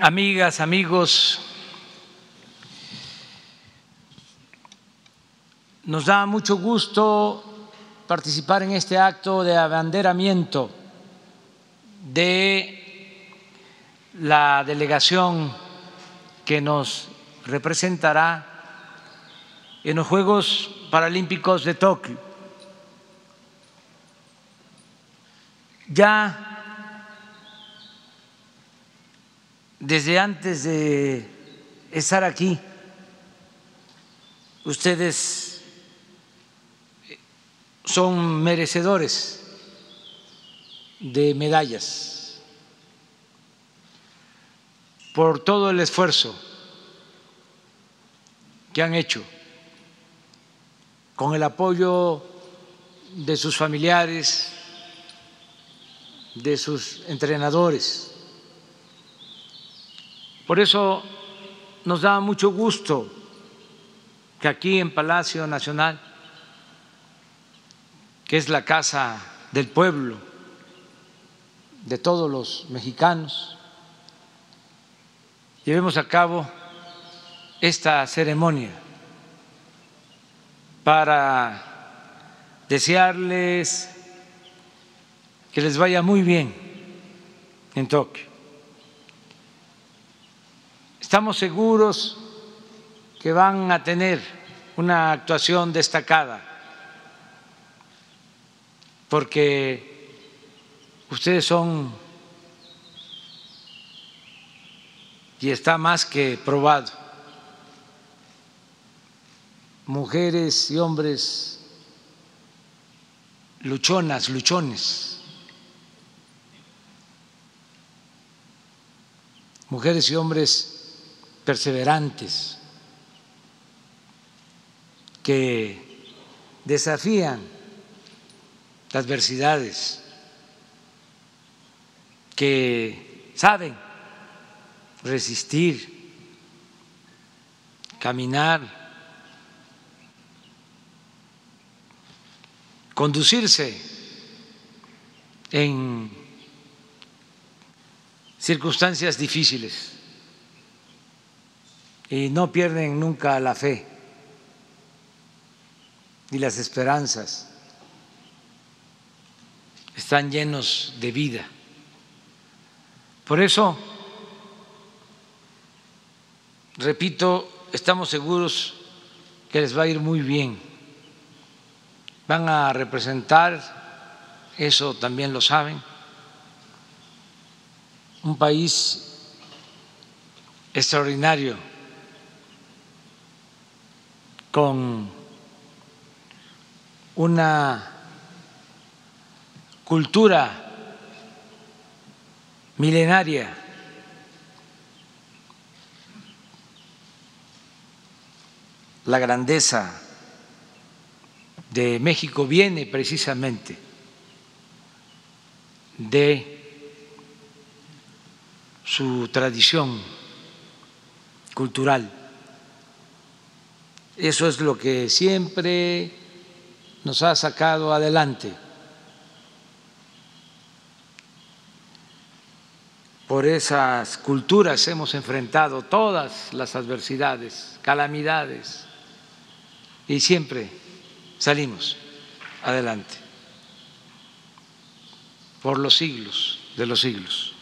amigas, amigos, nos da mucho gusto participar en este acto de abanderamiento de la delegación que nos representará en los Juegos Paralímpicos de Tokio. Ya desde antes de estar aquí, ustedes son merecedores de medallas por todo el esfuerzo que han hecho con el apoyo de sus familiares, de sus entrenadores. Por eso nos da mucho gusto que aquí en Palacio Nacional que es la casa del pueblo, de todos los mexicanos, llevemos a cabo esta ceremonia para desearles que les vaya muy bien en Tokio. Estamos seguros que van a tener una actuación destacada porque ustedes son, y está más que probado, mujeres y hombres luchonas, luchones, mujeres y hombres perseverantes que desafían adversidades, que saben resistir, caminar, conducirse en circunstancias difíciles y no pierden nunca la fe ni las esperanzas están llenos de vida. Por eso, repito, estamos seguros que les va a ir muy bien. Van a representar, eso también lo saben, un país extraordinario, con una cultura milenaria. La grandeza de México viene precisamente de su tradición cultural. Eso es lo que siempre nos ha sacado adelante. por esas culturas hemos enfrentado todas las adversidades, calamidades, y siempre salimos adelante, por los siglos de los siglos.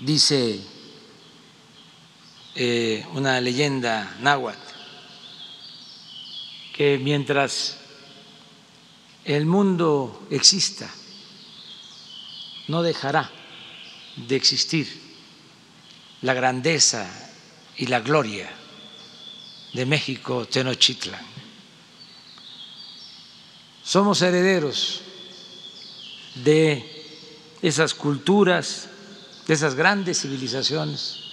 Dice eh, una leyenda náhuatl que mientras el mundo exista, no dejará de existir la grandeza y la gloria de México Tenochtitlan. Somos herederos de esas culturas, de esas grandes civilizaciones,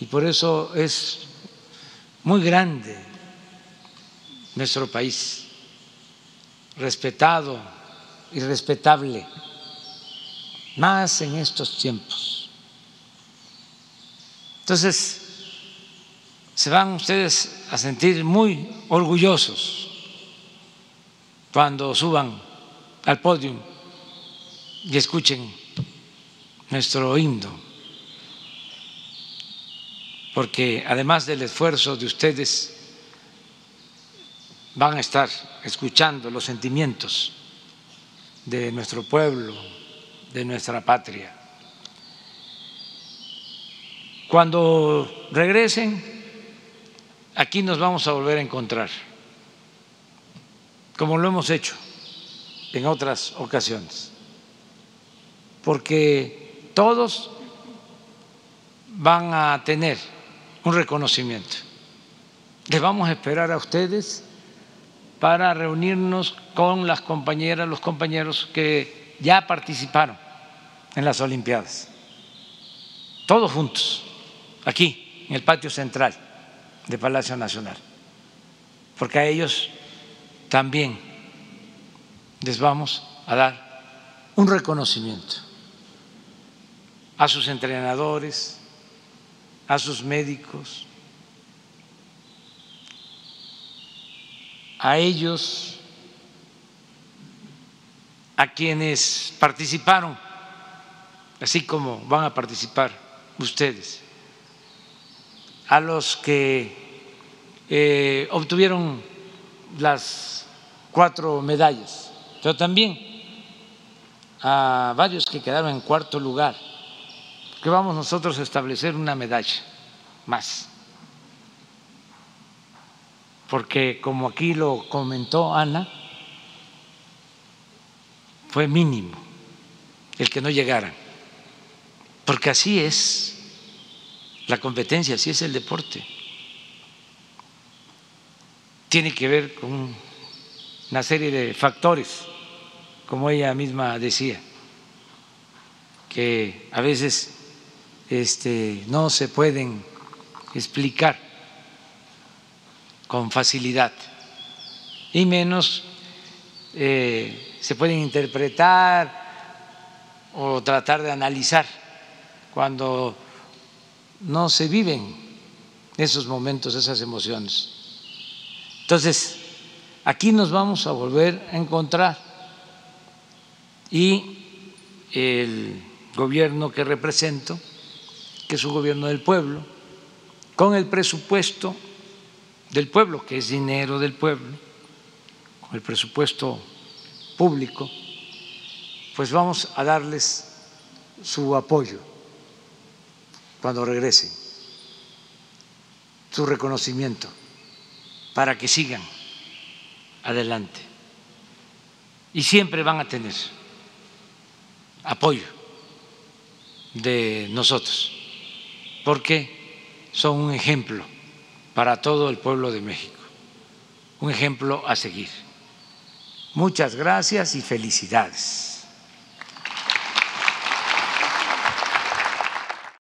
y por eso es muy grande nuestro país, respetado y respetable más en estos tiempos. Entonces, se van ustedes a sentir muy orgullosos cuando suban al podio y escuchen nuestro himno, porque además del esfuerzo de ustedes, van a estar escuchando los sentimientos de nuestro pueblo, de nuestra patria. Cuando regresen, aquí nos vamos a volver a encontrar, como lo hemos hecho en otras ocasiones, porque todos van a tener un reconocimiento. Les vamos a esperar a ustedes para reunirnos con las compañeras, los compañeros que ya participaron en las Olimpiadas, todos juntos, aquí, en el patio central de Palacio Nacional, porque a ellos también les vamos a dar un reconocimiento. A sus entrenadores, a sus médicos, a ellos, a quienes participaron, así como van a participar ustedes, a los que eh, obtuvieron las cuatro medallas, pero también a varios que quedaron en cuarto lugar, que vamos nosotros a establecer una medalla más porque como aquí lo comentó Ana, fue mínimo el que no llegaran, porque así es la competencia, así es el deporte. Tiene que ver con una serie de factores, como ella misma decía, que a veces este, no se pueden explicar con facilidad y menos eh, se pueden interpretar o tratar de analizar cuando no se viven esos momentos, esas emociones. Entonces, aquí nos vamos a volver a encontrar y el gobierno que represento, que es un gobierno del pueblo, con el presupuesto del pueblo, que es dinero del pueblo, con el presupuesto público, pues vamos a darles su apoyo cuando regresen, su reconocimiento, para que sigan adelante. Y siempre van a tener apoyo de nosotros, porque son un ejemplo para todo el pueblo de México. Un ejemplo a seguir. Muchas gracias y felicidades.